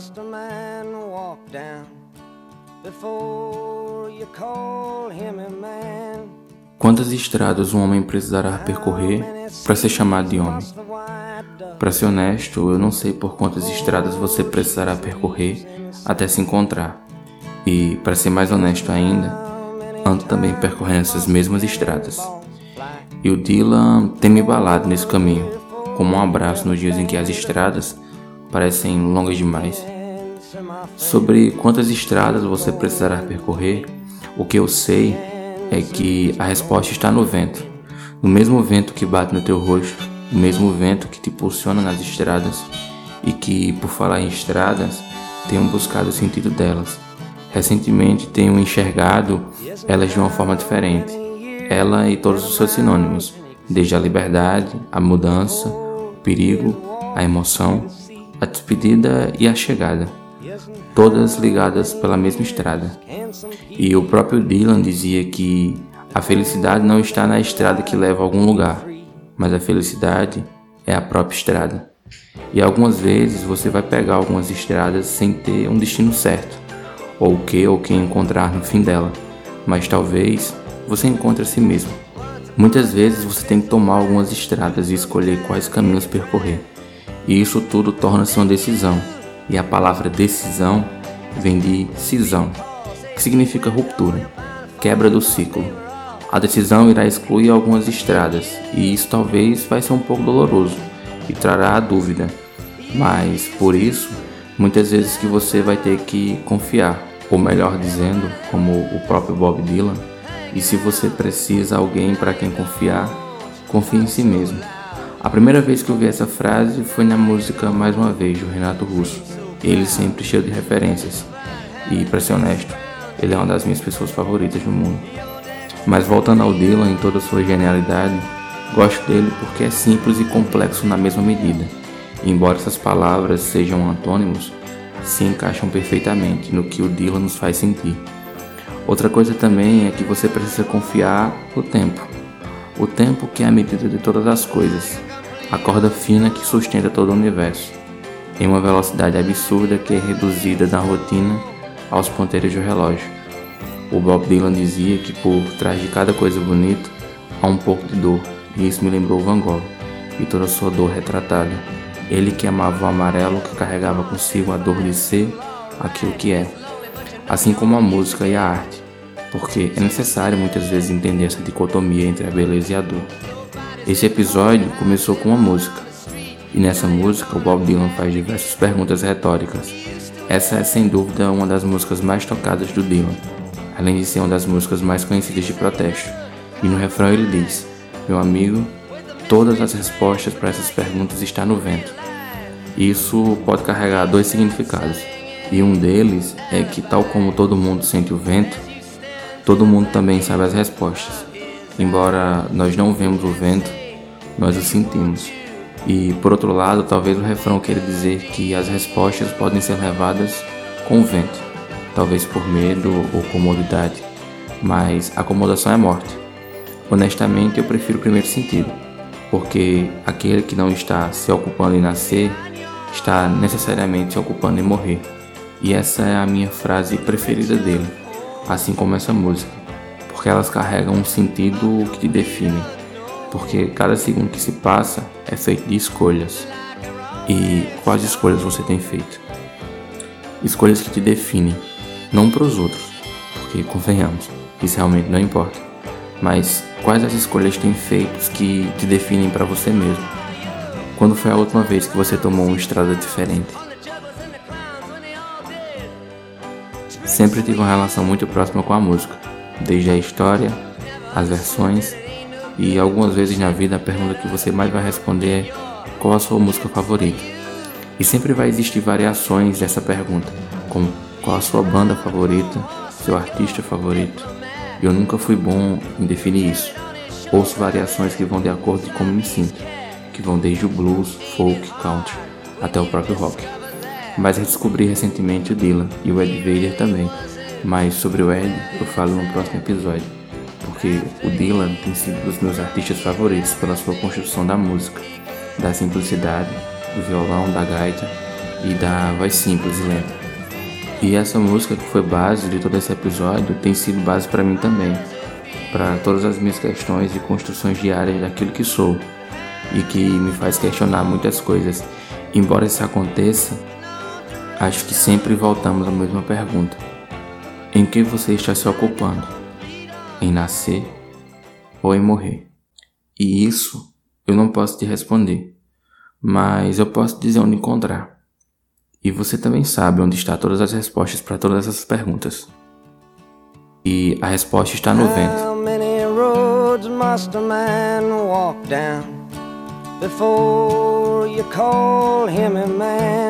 must a man walk down before you call him a man? Quantas estradas um homem precisará percorrer para ser chamado de homem? Para ser honesto, eu não sei por quantas estradas você precisará percorrer até se encontrar. E, para ser mais honesto ainda, ando também percorrendo essas mesmas estradas. E o Dylan tem me balado nesse caminho, como um abraço nos dias em que as estradas parecem longas demais. Sobre quantas estradas você precisará percorrer, o que eu sei é que a resposta está no vento. No mesmo vento que bate no teu rosto, no mesmo vento que te impulsiona nas estradas e que, por falar em estradas, tenho buscado o sentido delas. Recentemente tenho enxergado elas de uma forma diferente ela e todos os seus sinônimos, desde a liberdade, a mudança, o perigo, a emoção, a despedida e a chegada, todas ligadas pela mesma estrada. E o próprio Dylan dizia que a felicidade não está na estrada que leva a algum lugar, mas a felicidade é a própria estrada. E algumas vezes você vai pegar algumas estradas sem ter um destino certo, ou o que ou quem encontrar no fim dela, mas talvez você encontra a si mesmo. Muitas vezes você tem que tomar algumas estradas e escolher quais caminhos percorrer. E isso tudo torna-se uma decisão. E a palavra decisão vem de cisão, que significa ruptura, quebra do ciclo. A decisão irá excluir algumas estradas, e isso talvez vai ser um pouco doloroso e trará a dúvida. Mas por isso, muitas vezes que você vai ter que confiar, ou melhor dizendo, como o próprio Bob Dylan, e se você precisa alguém para quem confiar, confie em si mesmo. A primeira vez que eu vi essa frase foi na música Mais Uma Vez, do Renato Russo. Ele sempre cheio de referências. E, para ser honesto, ele é uma das minhas pessoas favoritas do mundo. Mas voltando ao Dylan em toda a sua genialidade, gosto dele porque é simples e complexo na mesma medida. E embora essas palavras sejam antônimos, se encaixam perfeitamente no que o Dylan nos faz sentir. Outra coisa também é que você precisa confiar no tempo. O tempo que é a medida de todas as coisas, a corda fina que sustenta todo o universo, em uma velocidade absurda que é reduzida da rotina aos ponteiros do relógio. O Bob Dylan dizia que por trás de cada coisa bonita há um pouco de dor, e isso me lembrou Van Gogh e toda a sua dor retratada. Ele que amava o amarelo que carregava consigo a dor de ser aquilo que é, assim como a música e a arte porque é necessário muitas vezes entender essa dicotomia entre a beleza e a dor. Esse episódio começou com uma música, e nessa música o Bob Dylan faz diversas perguntas retóricas. Essa é sem dúvida uma das músicas mais tocadas do Dylan, além de ser uma das músicas mais conhecidas de protesto. E no refrão ele diz: Meu amigo, todas as respostas para essas perguntas estão no vento. Isso pode carregar dois significados, e um deles é que, tal como todo mundo sente o vento, Todo mundo também sabe as respostas. Embora nós não vemos o vento, nós o sentimos. E por outro lado, talvez o refrão queira dizer que as respostas podem ser levadas com o vento, talvez por medo ou comodidade, mas acomodação é morte. Honestamente, eu prefiro o primeiro sentido, porque aquele que não está se ocupando em nascer está necessariamente se ocupando em morrer. E essa é a minha frase preferida dele assim como essa música, porque elas carregam um sentido que te define, porque cada segundo que se passa é feito de escolhas. E quais escolhas você tem feito? Escolhas que te definem, não para os outros, porque convenhamos, isso realmente não importa. Mas quais as escolhas tem feito que te definem para você mesmo? Quando foi a última vez que você tomou uma estrada diferente? Sempre tive uma relação muito próxima com a música, desde a história, as versões e algumas vezes na vida a pergunta que você mais vai responder é qual a sua música favorita. E sempre vai existir variações dessa pergunta, como qual a sua banda favorita, seu artista favorito. Eu nunca fui bom em definir isso. Ouço variações que vão de acordo com como me sinto, que vão desde o blues, folk, country até o próprio rock mas redescobri recentemente o Dylan e o Ed Vader também. Mas sobre o Ed eu falo no próximo episódio, porque o Dylan tem sido um dos meus artistas favoritos pela sua construção da música, da simplicidade, do violão, da gaita e da voz simples e lenta. E essa música que foi base de todo esse episódio tem sido base para mim também, para todas as minhas questões e construções diárias daquilo que sou e que me faz questionar muitas coisas. Embora isso aconteça, acho que sempre voltamos à mesma pergunta: em que você está se ocupando? Em nascer ou em morrer? E isso eu não posso te responder, mas eu posso dizer onde encontrar. E você também sabe onde está todas as respostas para todas essas perguntas. E a resposta está no vento. before you call him a man?